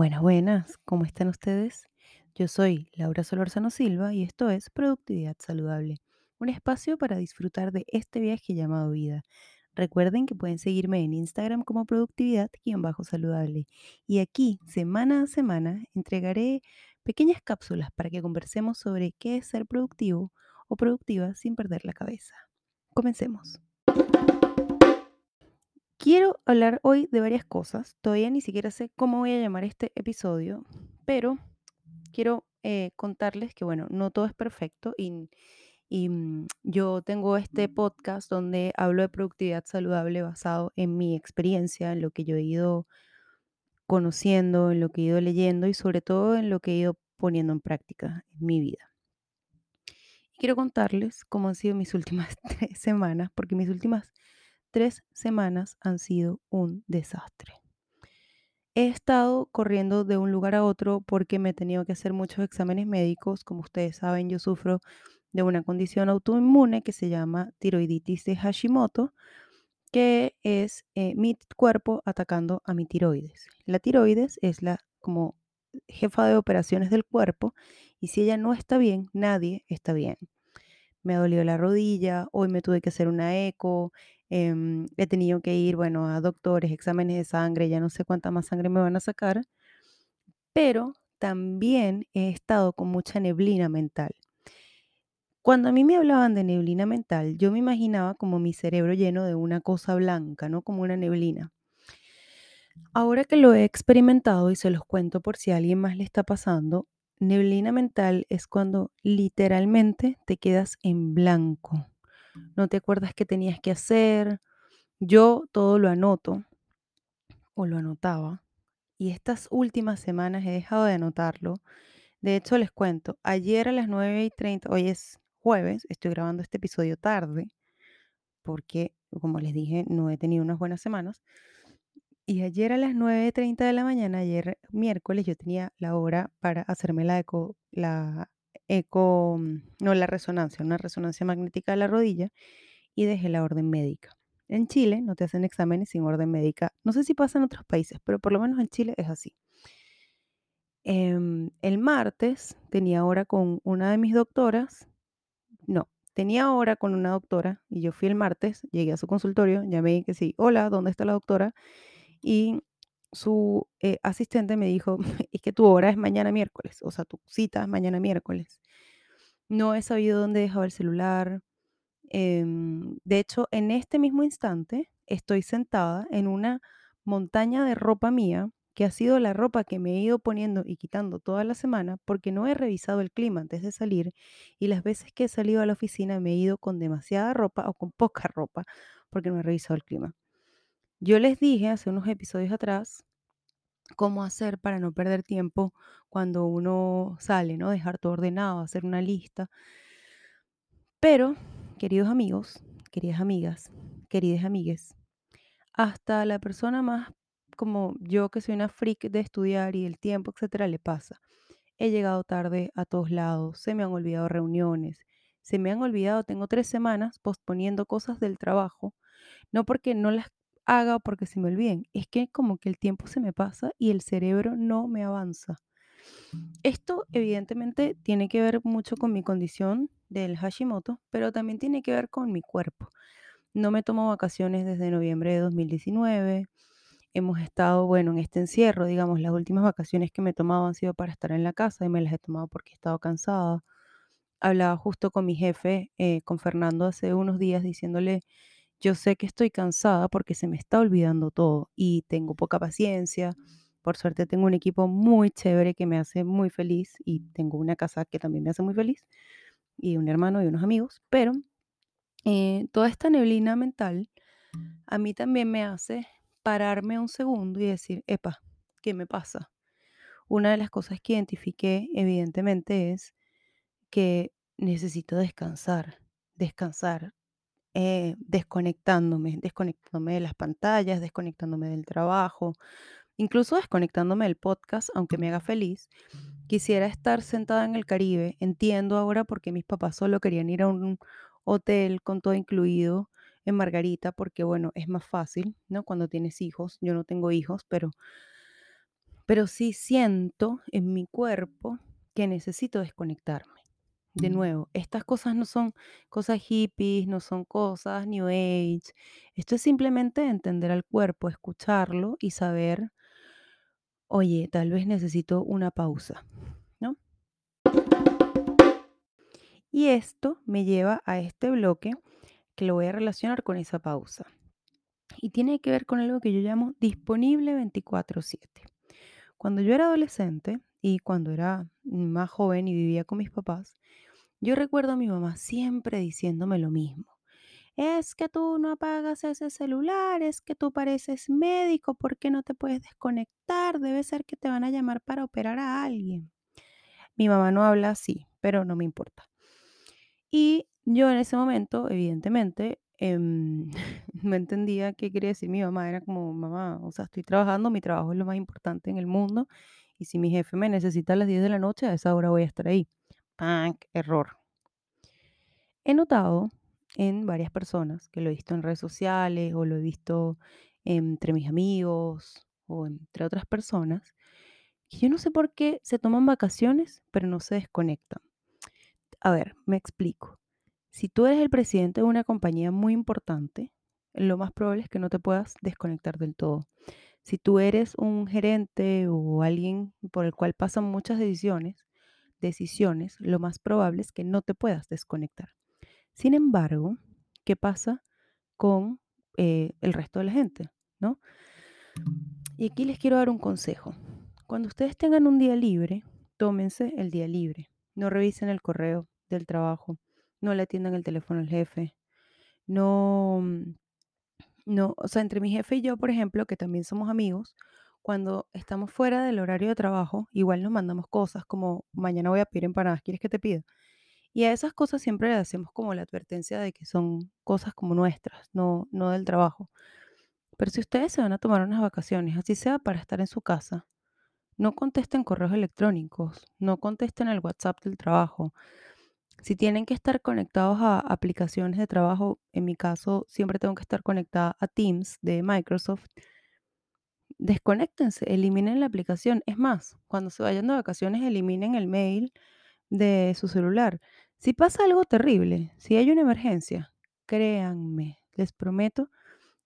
Buenas, buenas, ¿cómo están ustedes? Yo soy Laura Solorzano Silva y esto es Productividad Saludable, un espacio para disfrutar de este viaje llamado vida. Recuerden que pueden seguirme en Instagram como productividad-saludable y aquí, semana a semana, entregaré pequeñas cápsulas para que conversemos sobre qué es ser productivo o productiva sin perder la cabeza. Comencemos. Quiero hablar hoy de varias cosas. Todavía ni siquiera sé cómo voy a llamar este episodio, pero quiero eh, contarles que, bueno, no todo es perfecto y, y, mm, yo tengo este podcast donde hablo de productividad saludable basado en mi experiencia, en lo que yo he ido conociendo, en lo que he ido leyendo y sobre todo en lo que he ido poniendo en práctica en mi vida. Y quiero contarles cómo han sido mis últimas tres semanas, porque mis últimas tres semanas han sido un desastre. He estado corriendo de un lugar a otro porque me he tenido que hacer muchos exámenes médicos. Como ustedes saben, yo sufro de una condición autoinmune que se llama tiroiditis de Hashimoto, que es eh, mi cuerpo atacando a mi tiroides. La tiroides es la como jefa de operaciones del cuerpo y si ella no está bien, nadie está bien. Me ha dolido la rodilla, hoy me tuve que hacer una eco, Em, he tenido que ir, bueno, a doctores, exámenes de sangre, ya no sé cuánta más sangre me van a sacar, pero también he estado con mucha neblina mental. Cuando a mí me hablaban de neblina mental, yo me imaginaba como mi cerebro lleno de una cosa blanca, ¿no? Como una neblina. Ahora que lo he experimentado y se los cuento por si a alguien más le está pasando, neblina mental es cuando literalmente te quedas en blanco no te acuerdas qué tenías que hacer. Yo todo lo anoto o lo anotaba y estas últimas semanas he dejado de anotarlo. De hecho, les cuento, ayer a las 9 y 30, hoy es jueves, estoy grabando este episodio tarde porque, como les dije, no he tenido unas buenas semanas. Y ayer a las 9.30 de la mañana, ayer miércoles, yo tenía la hora para hacerme la eco, la mm, no la resonancia, una resonancia magnética de la rodilla y dejé la orden médica. En Chile no te hacen exámenes sin orden médica. No sé si pasa en otros países, pero por lo menos en Chile es así. Em, el martes tenía hora con una de mis doctoras. No, tenía hora con una doctora y yo fui el martes, llegué a su consultorio, llamé que sí, hola, ¿dónde está la doctora? Y su eh, asistente me dijo, es que tu hora es mañana miércoles, o sea, tu cita es mañana miércoles. No he sabido dónde he dejado el celular. Em, de hecho, en este mismo instante estoy sentada en una montaña de ropa mía, que ha sido la ropa que me he ido poniendo y quitando toda la semana porque no he revisado el clima antes de salir y las veces que he salido a la oficina me he ido con demasiada ropa o con poca ropa porque no he revisado el clima. Yo les dije hace unos episodios atrás cómo hacer para no perder tiempo cuando uno sale, ¿no? Dejar todo ordenado, hacer una lista. Pero, queridos amigos, queridas amigas, queridas amigues, hasta la persona más como yo que soy una freak de estudiar y el tiempo, etcétera, le pasa. He llegado tarde a todos lados, se me han olvidado reuniones, se me han olvidado, tengo tres semanas posponiendo cosas del trabajo, no porque no las haga porque se me olviden. Es que como que el tiempo se me pasa y el cerebro no me avanza. Esto evidentemente tiene que ver mucho con mi condición del Hashimoto, pero también tiene que ver con mi cuerpo. No me tomo vacaciones desde noviembre de 2019. Hemos estado, bueno, en este encierro, digamos, las últimas vacaciones que me he han sido para estar en la casa y me las he tomado porque he estado cansada. Hablaba justo con mi jefe, eh, con Fernando, hace unos días diciéndole yo sé que estoy cansada porque se me está olvidando todo y tengo poca paciencia. Por suerte tengo un equipo muy chévere que me hace muy feliz y tengo una casa que también me hace muy feliz y un hermano y unos amigos, pero eh, toda esta neblina mental a mí también me hace pararme un segundo y decir, epa, ¿qué me pasa? Una de las cosas que identifiqué evidentemente es que necesito descansar, descansar, eh, desconectándome, desconectándome de las pantallas, desconectándome del trabajo, incluso desconectándome del podcast, aunque me haga feliz. Quisiera estar sentada en el Caribe. Entiendo ahora por qué mis papás solo querían ir a un hotel con todo incluido en Margarita, porque bueno, es más fácil, ¿no? Cuando tienes hijos. Yo no tengo hijos, pero pero sí siento en mi cuerpo que necesito desconectarme. De nuevo, estas cosas no son cosas hippies, no son cosas New Age. Esto es simplemente entender al cuerpo, escucharlo y saber, oye, tal vez necesito una pausa, ¿no? Y esto me lleva a este bloque que lo voy a relacionar con esa pausa. Y tiene que ver con algo que yo llamo disponible 24/7. Cuando yo era adolescente y cuando era más joven y vivía con mis papás, yo recuerdo a mi mamá siempre diciéndome lo mismo. Es que tú no apagas ese celular, es que tú pareces médico, ¿por qué no te puedes desconectar? Debe ser que te van a llamar para operar a alguien. Mi mamá no habla así, pero no me importa. Y yo en ese momento, evidentemente, em, no entendía qué quería decir mi mamá. Era como, mamá, o sea, estoy trabajando, mi trabajo es lo más importante en el mundo. Y si mi jefe me necesita a las 10 de la noche, a esa hora voy a estar ahí. ¡Pank! Error. He notado en varias personas, que lo he visto en redes sociales o lo he visto entre mis amigos o entre otras personas, que yo no sé por qué se toman vacaciones, pero no se desconectan. A ver, me explico. Si tú eres el presidente de una compañía muy importante, lo más probable es que no te puedas desconectar del todo. Si tú eres un gerente o alguien por el cual pasan muchas decisiones, decisiones, lo más probable es que no te puedas desconectar. Sin embargo, ¿qué pasa con eh, el resto de la gente? ¿no? Y aquí les quiero dar un consejo. Cuando ustedes tengan un día libre, tómense el día libre. No revisen el correo del trabajo, no le atiendan el teléfono al jefe, no, mm, no, o sea, entre mi jefe y yo, por ejemplo, que también somos amigos, cuando estamos fuera del horario de trabajo, igual nos mandamos cosas como mañana voy a pedir empanadas, ¿quieres que te pida? Y a esas cosas siempre le hacemos como la advertencia de que son cosas como nuestras, no, no del trabajo. Pero si ustedes se van a tomar unas vacaciones, así sea para estar en su casa, no contesten correos electrónicos, no contesten el WhatsApp del trabajo. Si tienen que estar conectados a aplicaciones de trabajo, en mi caso siempre tengo que estar conectada a Teams de Microsoft, desconéctense, eliminen la aplicación. Es más, cuando se vayan de vacaciones, eliminen el mail de su celular. Si pasa algo terrible, si hay una emergencia, créanme, les prometo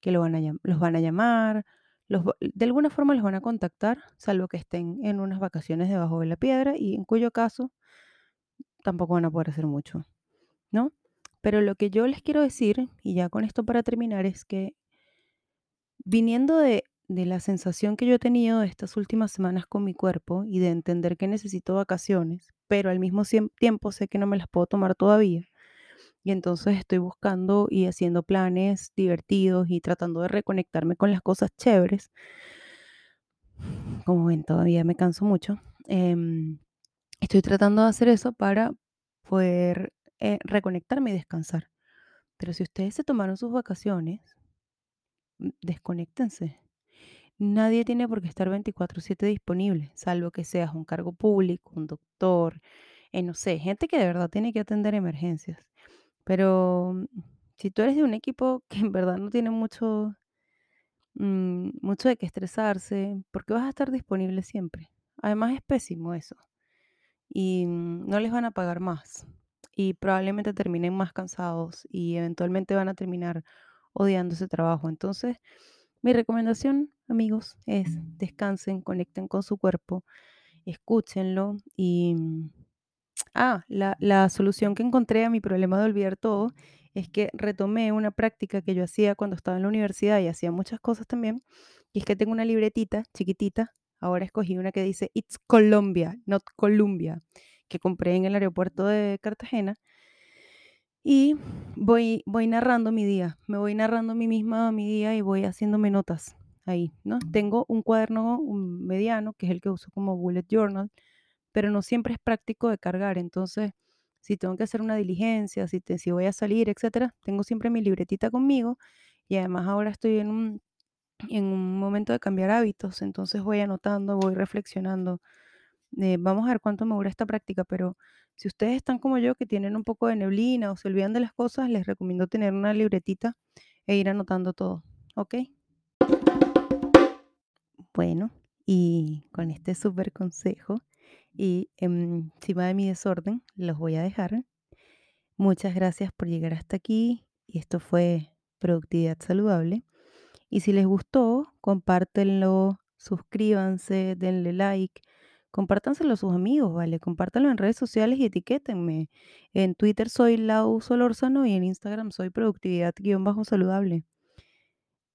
que los van a llamar, de alguna forma los van a contactar, salvo que estén en unas vacaciones debajo de la piedra y en cuyo caso tampoco van a poder hacer mucho, ¿no? Pero lo que yo les quiero decir, y ya con esto para terminar, es que viniendo de de la sensación que yo he tenido estas últimas semanas con mi cuerpo y de entender que necesito vacaciones, pero al mismo tiempo sé que no me las puedo tomar todavía. Y entonces estoy buscando y haciendo planes divertidos y tratando de reconectarme con las cosas chéveres. Como ven, todavía me canso mucho. Em, estoy tratando de hacer eso para poder eh, reconectarme y descansar. Pero si ustedes se tomaron sus vacaciones, desconéctense Nadie tiene por qué estar 24/7 disponible, salvo que seas un cargo público, un doctor, eh, no sé, gente que de verdad tiene que atender emergencias. Pero mm, si tú eres de un equipo que en verdad no tiene mucho, mm, mucho de qué estresarse, ¿por qué vas a estar disponible siempre? Además es pésimo eso. Y mm, no les van a pagar más. Y probablemente terminen más cansados y eventualmente van a terminar odiando ese trabajo. Entonces, mi recomendación, amigos, es descansen, conecten con su cuerpo, escúchenlo y... Mm, ah, la, la solución que encontré a mi problema de olvidar todo es que retomé una práctica que yo hacía cuando estaba en la universidad y hacía muchas cosas también, y es que tengo una libretita chiquitita, ahora escogí una que dice It's Colombia, not Columbia, que compré en el aeropuerto de Cartagena y voy, voy narrando mi día, me voy narrando a mí misma mi día y voy haciéndome notas ahí, ¿no? Tengo un cuaderno mediano, que es el que uso como bullet journal, pero no siempre es práctico de cargar. Entonces, si tengo que hacer una diligencia, si, si voy a salir, etcétera, tengo siempre mi libretita conmigo y además ahora estoy en un, en un momento de cambiar hábitos, entonces voy anotando, voy reflexionando. Eh, vamos a ver cuánto me dura esta práctica, pero si ustedes están como yo, que tienen un poco de neblina o se olvidan de las cosas, les recomiendo tener una libretita e ir anotando todo. ¿Ok? Bueno, Y con este súper consejo y encima de mi desorden, los voy a dejar. Muchas gracias por llegar hasta aquí y esto fue Productividad Saludable. Y si les gustó, compártenlo, suscríbanse, denle like, compártanselo a sus amigos, ¿vale? Compártanlo en redes sociales y etiquétenme. En Twitter soy Lau Solórzano y en Instagram soy productividad-saludable.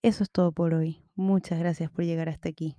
Eso es todo por hoy. Muchas gracias por llegar hasta aquí.